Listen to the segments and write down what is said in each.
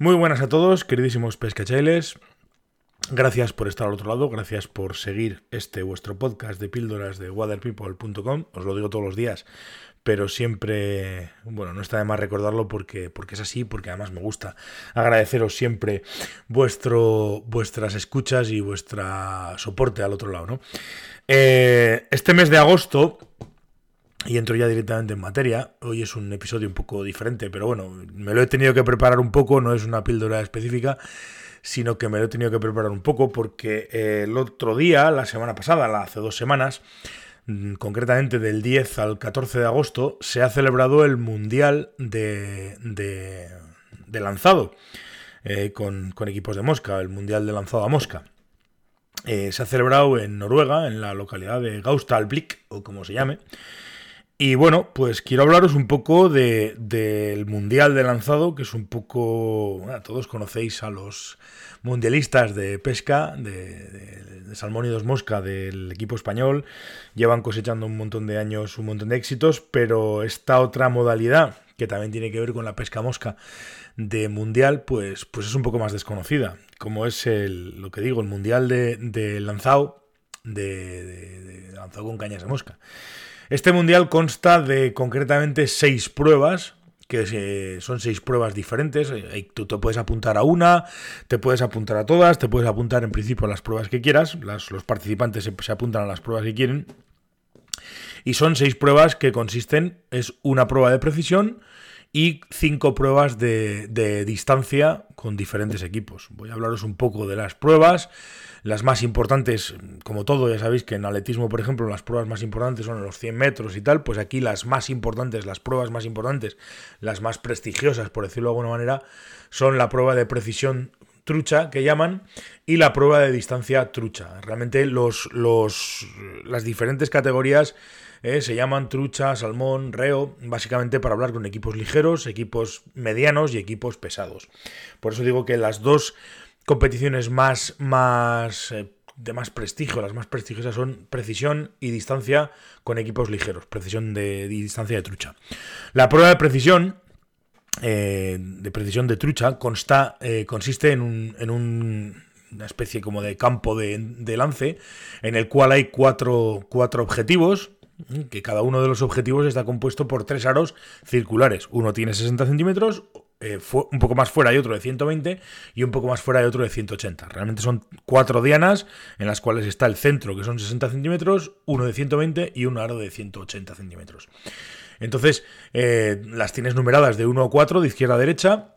Muy buenas a todos, queridísimos pescachailes. Gracias por estar al otro lado, gracias por seguir este vuestro podcast de píldoras de waterpeople.com. Os lo digo todos los días, pero siempre, bueno, no está de más recordarlo porque, porque es así, porque además me gusta agradeceros siempre vuestro, vuestras escuchas y vuestro soporte al otro lado, ¿no? Eh, este mes de agosto y entro ya directamente en materia. Hoy es un episodio un poco diferente, pero bueno, me lo he tenido que preparar un poco, no es una píldora específica, sino que me lo he tenido que preparar un poco porque eh, el otro día, la semana pasada, hace dos semanas, mm, concretamente del 10 al 14 de agosto, se ha celebrado el Mundial de, de, lanzado eh, con, equipos de mosca, el Mundial de lanzado a mosca. Eh, se ha celebrado en Noruega, en la localidad de Gaustalblik, o como se llame. Y bueno, pues quiero hablaros un poco del Mundial de Lanzado, que es un poco... todos conocéis a los mundialistas de pesca, de, salmón y dos mosca del equipo español. Llevan cosechando un montón de años, un montón de éxitos, pero esta otra modalidad, que también tiene que ver con la pesca mosca de Mundial, pues, pues es un poco más desconocida. Como es el, lo que digo, el Mundial de, lanzado, de lanzado con cañas de mosca. Este mundial consta de concretamente seis pruebas, que son seis pruebas diferentes. Eh, tú te puedes apuntar a una, te puedes apuntar a todas, te puedes apuntar en principio a las pruebas que quieras. los participantes se, apuntan a las pruebas que quieren. Y son seis pruebas que consisten, es una prueba de precisión y cinco pruebas de, de distancia con diferentes equipos. Voy a hablaros un poco de las pruebas. Las más importantes, como todo, ya sabéis que en atletismo, por ejemplo, las pruebas más importantes son los 100 metros y tal, pues aquí las más importantes, las pruebas más importantes, las más prestigiosas, por decirlo de alguna manera, son la prueba de precisión trucha que llaman y la prueba de distancia trucha. Realmente los, los, las diferentes categorías eh, se llaman trucha, salmón, reo, básicamente para hablar con equipos ligeros, equipos medianos y equipos pesados. Por eso digo que las dos competiciones más, más eh, de más prestigio, las más prestigiosas son precisión y distancia con equipos ligeros, precisión de, distancia de trucha. La prueba de precisión, eh, de precisión de trucha, consta, eh, consiste en, un, en una especie como de campo de, de, lance, en el cual hay cuatro, cuatro objetivos, que cada uno de los objetivos está compuesto por tres aros circulares. Uno tiene 60 centímetros, eh, un poco más fuera hay otro de 120 y un poco más fuera hay otro de 180. Realmente son cuatro dianas en las cuales está el centro, que son 60 centímetros, uno de 120 y un aro de 180 centímetros. Entonces, eh, las tienes numeradas de 1 a 4, de izquierda a derecha,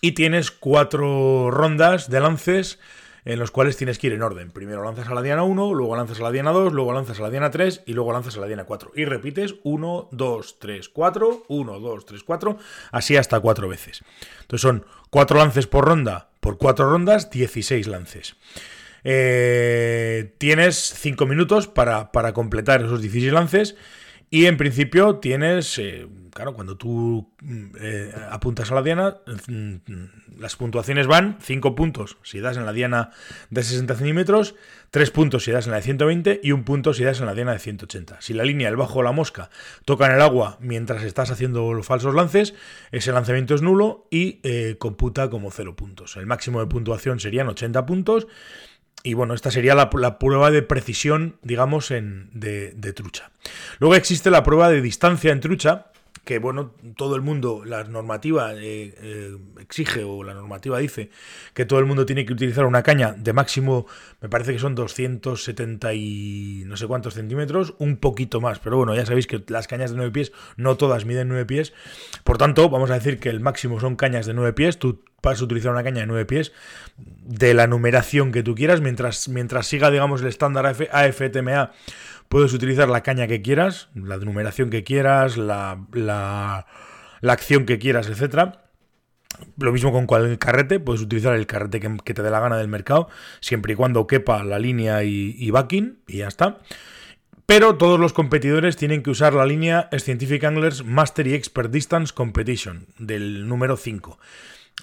y tienes cuatro rondas de lances en los cuales tienes que ir en orden. Primero lanzas a la diana 1, luego lanzas a la diana 2, luego lanzas a la diana 3 y luego lanzas a la diana 4. Y repites 1, 2, 3, 4, 1, 2, 3, 4, así hasta 4 veces. Entonces son 4 lances por ronda, por 4 rondas, 16 lances. Eh, tienes 5 minutos para, para completar esos 16 lances y en principio tienes, eh, claro, cuando tú mm, eh, apuntas a la diana, mm, las puntuaciones van 5 puntos si das en la diana de 60 centímetros, 3 puntos si das en la de 120 y un punto si das en la diana de 180. Si la línea, el bajo o la mosca tocan el agua mientras estás haciendo los falsos lances, ese lanzamiento es nulo y eh, computa como 0 puntos. El máximo de puntuación serían 80 puntos y bueno, esta sería la, prueba de precisión, digamos, en, de, trucha. Luego existe la prueba de distancia en trucha, que bueno, todo el mundo, la normativa eh, eh, exige o la normativa dice que todo el mundo tiene que utilizar una caña de máximo, me parece que son 270 y no sé cuántos centímetros, un poquito más, pero bueno, ya sabéis que las cañas de 9 pies no todas miden 9 pies, por tanto, vamos a decir que el máximo son cañas de 9 pies, tú vas a utilizar una caña de 9 pies de la numeración que tú quieras, mientras, mientras siga, digamos, el estándar AFTMA, puedes utilizar la caña que quieras, la numeración que quieras, la, la, acción que quieras, etcétera. Lo mismo con cualquier carrete, puedes utilizar el carrete que, te dé la gana del mercado, siempre y cuando quepa la línea y, y backing, y ya está. Pero todos los competidores tienen que usar la línea Scientific Anglers Mastery Expert Distance Competition, del número 5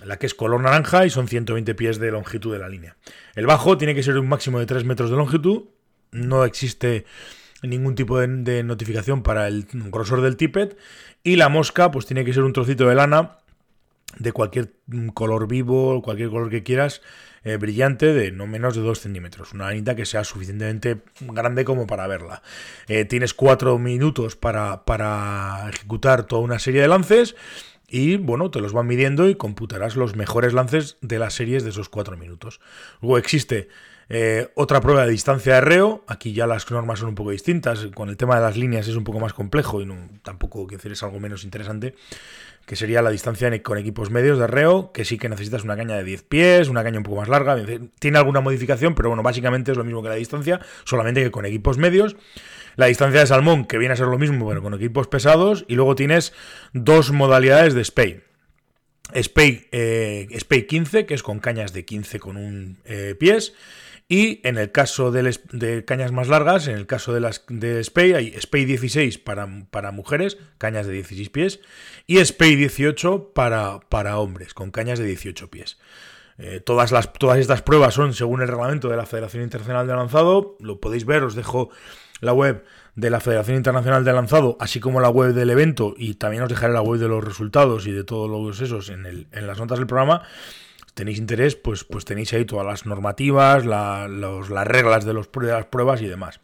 la que es color naranja y son 120 pies de longitud de la línea. El bajo tiene que ser un máximo de 3 metros de longitud, no existe ningún tipo de, notificación para el grosor del tippet y la mosca pues tiene que ser un trocito de lana de cualquier color vivo, cualquier color que quieras, eh, brillante de no menos de 2 centímetros. Una lanita que sea suficientemente grande como para verla. Eh, tienes 4 minutos para, para ejecutar toda una serie de lances. Y bueno, te los van midiendo y computarás los mejores lances de las series de esos 4 minutos. Luego existe eh, otra prueba de distancia de reo, aquí ya las normas son un poco distintas, con el tema de las líneas es un poco más complejo y no, tampoco, quiero decir, es algo menos interesante que sería la distancia con equipos medios de reo, que sí que necesitas una caña de 10 pies, una caña un poco más larga, tiene alguna modificación, pero bueno, básicamente es lo mismo que la distancia, solamente que con equipos medios. La distancia de salmón, que viene a ser lo mismo, pero con equipos pesados, y luego tienes dos modalidades de spay. Spay, eh, spay 15, que es con cañas de 15 con un eh, pies, y en el caso de, cañas más largas, en el caso de las de Spey, hay Spey 16 para, mujeres, cañas de 16 pies, y Spey 18 para, hombres, con cañas de 18 pies. Eh, todas, todas estas pruebas son según el reglamento de la Federación Internacional de Lanzado. Lo podéis ver, os dejo la web de la Federación Internacional de Lanzado, así como la web del evento, y también os dejaré la web de los resultados y de todos los esos en, el, en las notas del programa tenéis interés, pues, pues tenéis ahí todas las normativas, las reglas de, los, las pruebas y demás.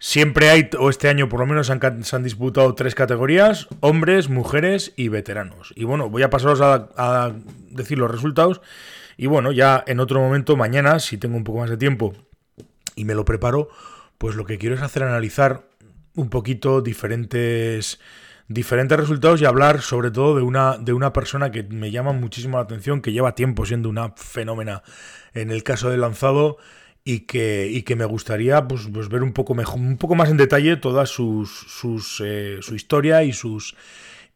Siempre hay, o este año por lo menos se han disputado tres categorías, hombres, mujeres y veteranos. Y bueno, voy a pasaros a, decir los resultados. Y bueno, ya en otro momento, mañana, si tengo un poco más de tiempo y me lo preparo, pues lo que quiero es hacer analizar un poquito diferentes diferentes resultados y hablar sobre todo de una, de una persona que me llama muchísimo la atención, que lleva tiempo siendo una fenómena en el caso del lanzado y que, y que me gustaría pues, pues ver un poco, mejor, un poco más en detalle toda sus, sus, eh, su historia y sus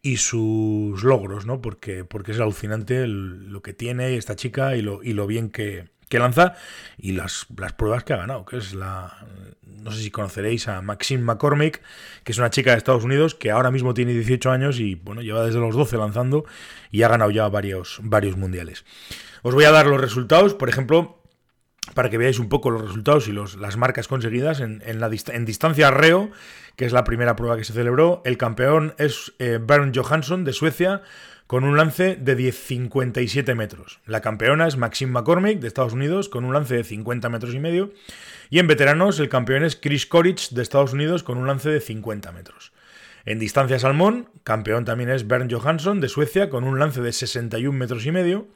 y sus logros, ¿no? Porque, porque es alucinante lo que tiene esta chica y lo, y lo bien que, que lanza y las, pruebas que ha ganado, que es la... No sé si conoceréis a Maxine McCormick, que es una chica de Estados Unidos que ahora mismo tiene 18 años y bueno, lleva desde los 12 lanzando y ha ganado ya varios, varios mundiales. Os voy a dar los resultados, por ejemplo, para que veáis un poco los resultados y los, las marcas conseguidas en, en, la en distancia reo, que es la primera prueba que se celebró. El campeón es eh, Johansson de Suecia con un lance de 57 metros. La campeona es Maxine McCormick de Estados Unidos con un lance de 50 metros y medio. Y en veteranos el campeón es Chris Korich de Estados Unidos con un lance de 50 metros. En distancia salmón, campeón también es Bernd Johansson de Suecia con un lance de 61 metros y medio.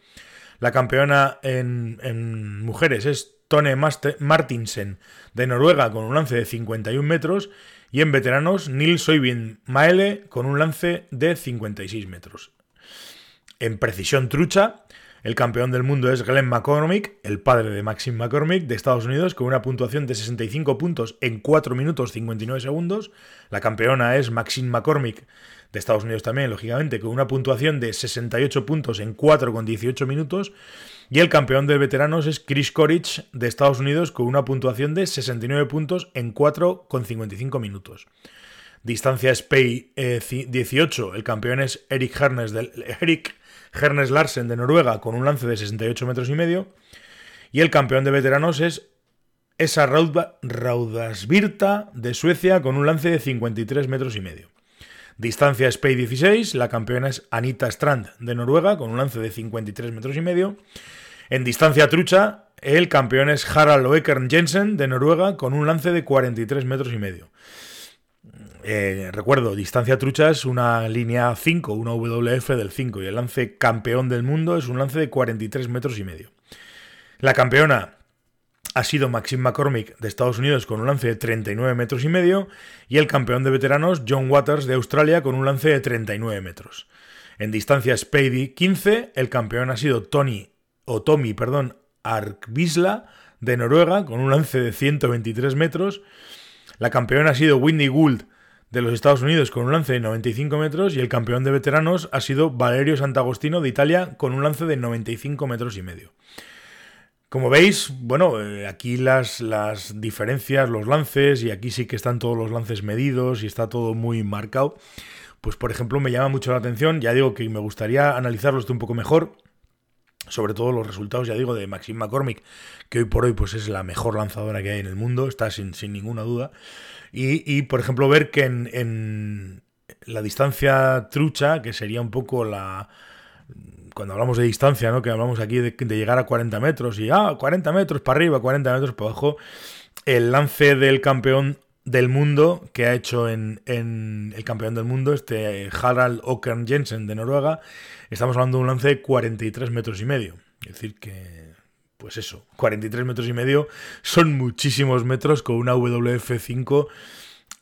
La campeona en, mujeres es Tone Martinsen de Noruega con un lance de 51 metros. Y en veteranos, Nils Soyvind Maele con un lance de 56 metros. En precisión trucha, el campeón del mundo es Glenn McCormick, el padre de Maxim McCormick de Estados Unidos, con una puntuación de 65 puntos en 4 minutos 59 segundos. La campeona es Maxine McCormick de Estados Unidos también, lógicamente, con una puntuación de 68 puntos en 4 con 18 minutos. Y el campeón de veteranos es Chris Korich de Estados Unidos con una puntuación de 69 puntos en 4 con 55 minutos. Distancia Spey 18, el campeón es Eric Hernes del Eric Hernes Larsen de Noruega con un lance de 68 metros y medio. Y el campeón de veteranos es esa Raudasvirta de Suecia con un lance de 53 metros y medio. Distancia Spey 16, la campeona es Anita Strand de Noruega con un lance de 53 metros y medio. En distancia trucha, el campeón es Harald Oekern Jensen de Noruega con un lance de 43 metros y medio. Eh, recuerdo, distancia trucha es una línea 5, una WF del 5, y el lance campeón del mundo es un lance de 43 metros y medio. La campeona ha sido Maxine McCormick de Estados Unidos con un lance de 39 metros y medio, y el campeón de veteranos John Waters de Australia con un lance de 39 metros. En distancia Spady 15, el campeón ha sido Tony, o Tommy, perdón, Arkvisla de Noruega con un lance de 123 metros. La campeona ha sido Whitney Gould de los Estados Unidos con un lance de 95 metros y el campeón de veteranos ha sido Valerio Santagostino de Italia con un lance de 95 metros y medio. Como veis, bueno, eh, aquí las, las diferencias, los lances, y aquí sí que están todos los lances medidos y está todo muy marcado. Pues por ejemplo me llama mucho la atención, ya digo que me gustaría analizarlos un poco mejor, sobre todo los resultados, ya digo, de Maxime McCormick, que hoy por hoy pues es la mejor lanzadora que hay en el mundo, está sin, sin ninguna duda. Y, por ejemplo, ver que en, la distancia trucha, que sería un poco la cuando hablamos de distancia, ¿no? Que hablamos aquí de, de, llegar a 40 metros y, ah, 40 metros para arriba, 40 metros para abajo. El lance del campeón del mundo que ha hecho en, en el campeón del mundo, este Harald Åkern Jensen de Noruega, estamos hablando de un lance de 43 metros y medio. Es decir, que, pues eso, 43 metros y medio son muchísimos metros con una WF5,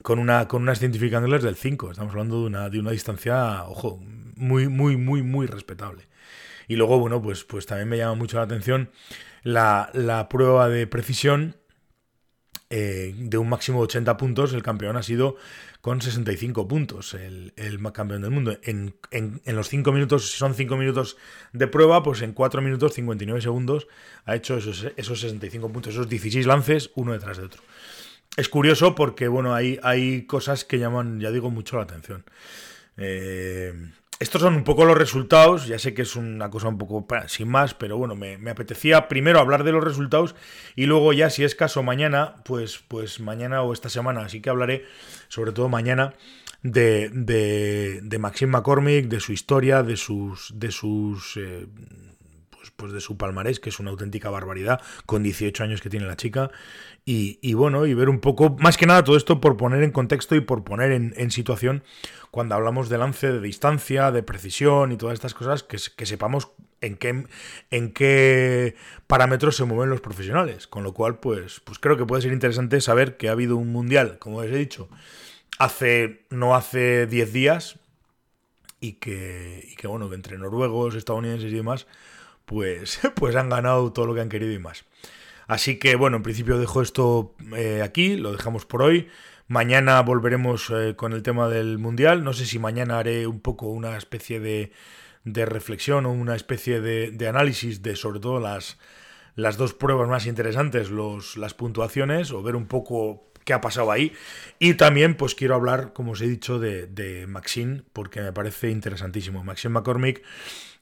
con, una, con unas científicas del 5. Estamos hablando de una, de una distancia, ojo, muy, muy, muy, muy respetable. Y luego, bueno, pues, pues también me llama mucho la atención la, la prueba de precisión eh, de un máximo de 80 puntos, el campeón ha sido con 65 puntos, el, el campeón del mundo. En, en, los 5 minutos, si son 5 minutos de prueba, pues en 4 minutos 59 segundos ha hecho esos, esos 65 puntos, esos 16 lances, uno detrás de otro. Es curioso porque, bueno, hay, hay cosas que llaman, ya digo, mucho la atención. Eh, estos son un poco los resultados, ya sé que es una cosa un poco sin más, pero bueno, me, apetecía primero hablar de los resultados y luego ya si es caso mañana, pues, pues mañana o esta semana, así que hablaré sobre todo mañana de, de, de Maxime McCormick, de su historia, de sus, de sus eh, pues, de su palmarés, que es una auténtica barbaridad, con 18 años que tiene la chica, y, bueno, y ver un poco, más que nada todo esto por poner en contexto y por poner en, situación cuando hablamos de lance de distancia, de precisión y todas estas cosas, que, que sepamos en qué, en qué parámetros se mueven los profesionales. Con lo cual, pues, pues creo que puede ser interesante saber que ha habido un mundial, como os he dicho, hace, no hace 10 días, y que, y que bueno, que entre noruegos, estadounidenses y demás, pues, pues han ganado todo lo que han querido y más. Así que bueno, en principio dejo esto eh, aquí, lo dejamos por hoy. Mañana volveremos eh, con el tema del Mundial. No sé si mañana haré un poco una especie de, de reflexión o una especie de, de, análisis de sobre todo las, las dos pruebas más interesantes, los, las puntuaciones, o ver un poco qué ha pasado ahí. Y también pues quiero hablar, como os he dicho, de, de Maxine, porque me parece interesantísimo. Maxine McCormick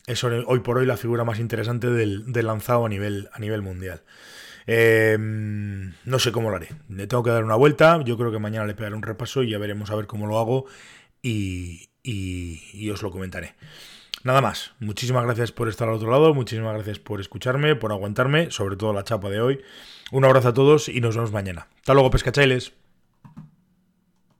es hoy por hoy la figura más interesante del, del lanzado a nivel, a nivel mundial. Eh, no sé cómo lo haré. Le tengo que dar una vuelta. Yo creo que mañana le pegaré un repaso y ya veremos a ver cómo lo hago y, y, os lo comentaré. Nada más. Muchísimas gracias por estar al otro lado. Muchísimas gracias por escucharme, por aguantarme, sobre todo la chapa de hoy. Un abrazo a todos y nos vemos mañana. Hasta luego, pescachailes.